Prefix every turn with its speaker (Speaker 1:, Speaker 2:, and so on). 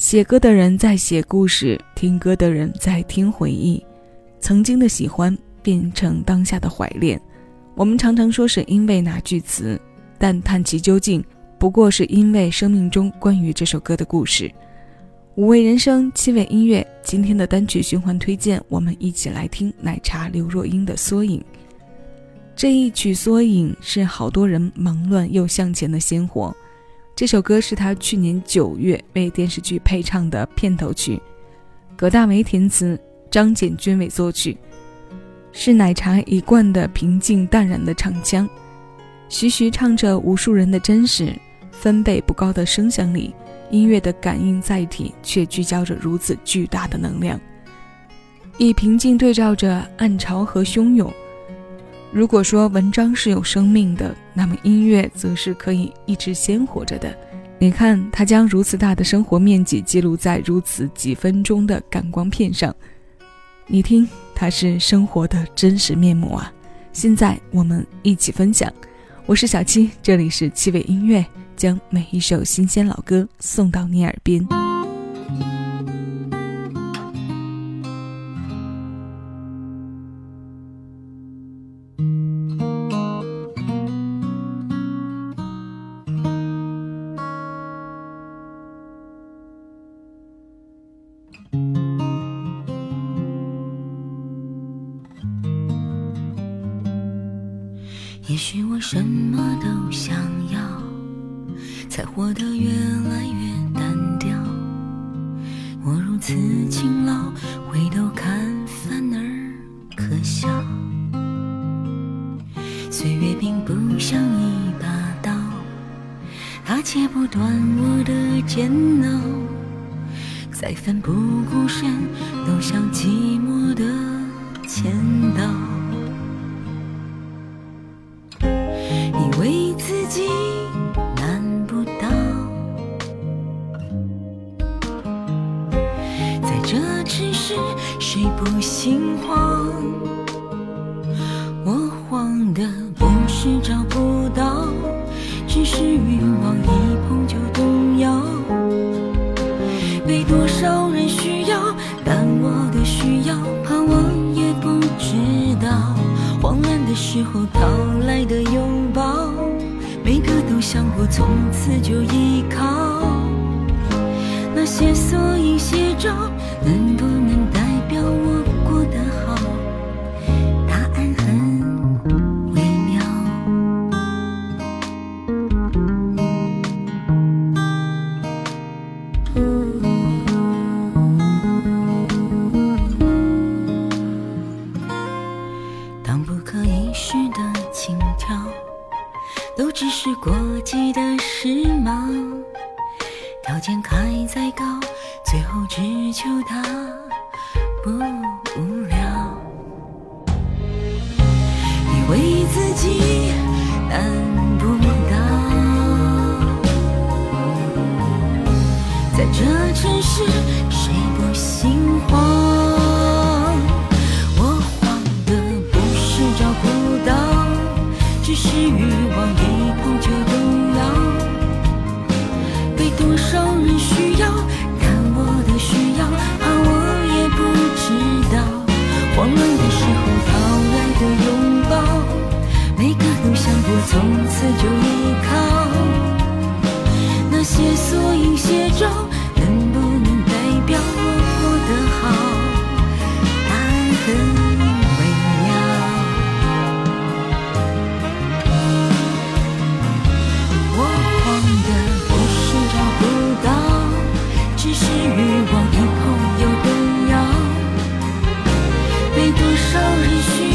Speaker 1: 写歌的人在写故事，听歌的人在听回忆。曾经的喜欢变成当下的怀恋。我们常常说是因为哪句词，但探其究竟，不过是因为生命中关于这首歌的故事。五味人生，七味音乐。今天的单曲循环推荐，我们一起来听奶茶刘若英的《缩影》。这一曲《缩影》是好多人忙乱又向前的鲜活。这首歌是他去年九月为电视剧配唱的片头曲，葛大为填词，张简君伟作曲，是奶茶一贯的平静淡然的唱腔，徐徐唱着无数人的真实，分贝不高的声响里，音乐的感应载体却聚焦着如此巨大的能量，以平静对照着暗潮和汹涌。如果说文章是有生命的，那么音乐则是可以一直鲜活着的。你看，它将如此大的生活面积记录在如此几分钟的感光片上，你听，它是生活的真实面目啊！现在我们一起分享，我是小七，这里是七味音乐，将每一首新鲜老歌送到你耳边。
Speaker 2: 也许我什么都想要，才活得越来越单调。我如此勤劳，回头看反而可笑。岁月并不像一把刀，它切不断我的煎熬。再奋不顾身，都像寂寞的签到。只是谁不心慌？我慌的不是找不到，只是欲望一碰就动摇。被多少人需要，但我的需要，怕我也不知道。慌乱的时候，讨来的拥抱。每个都想过从此就依靠，那些缩影写照，能不能代表我过得好？答案很微妙。当不可一世的轻佻。都只是过季的时髦，条件开再高，最后只求他不无聊。以为自己难不倒，在这城市谁不心慌？我慌的不是找不到，只是欲望。往以后有动摇，被多少人寻？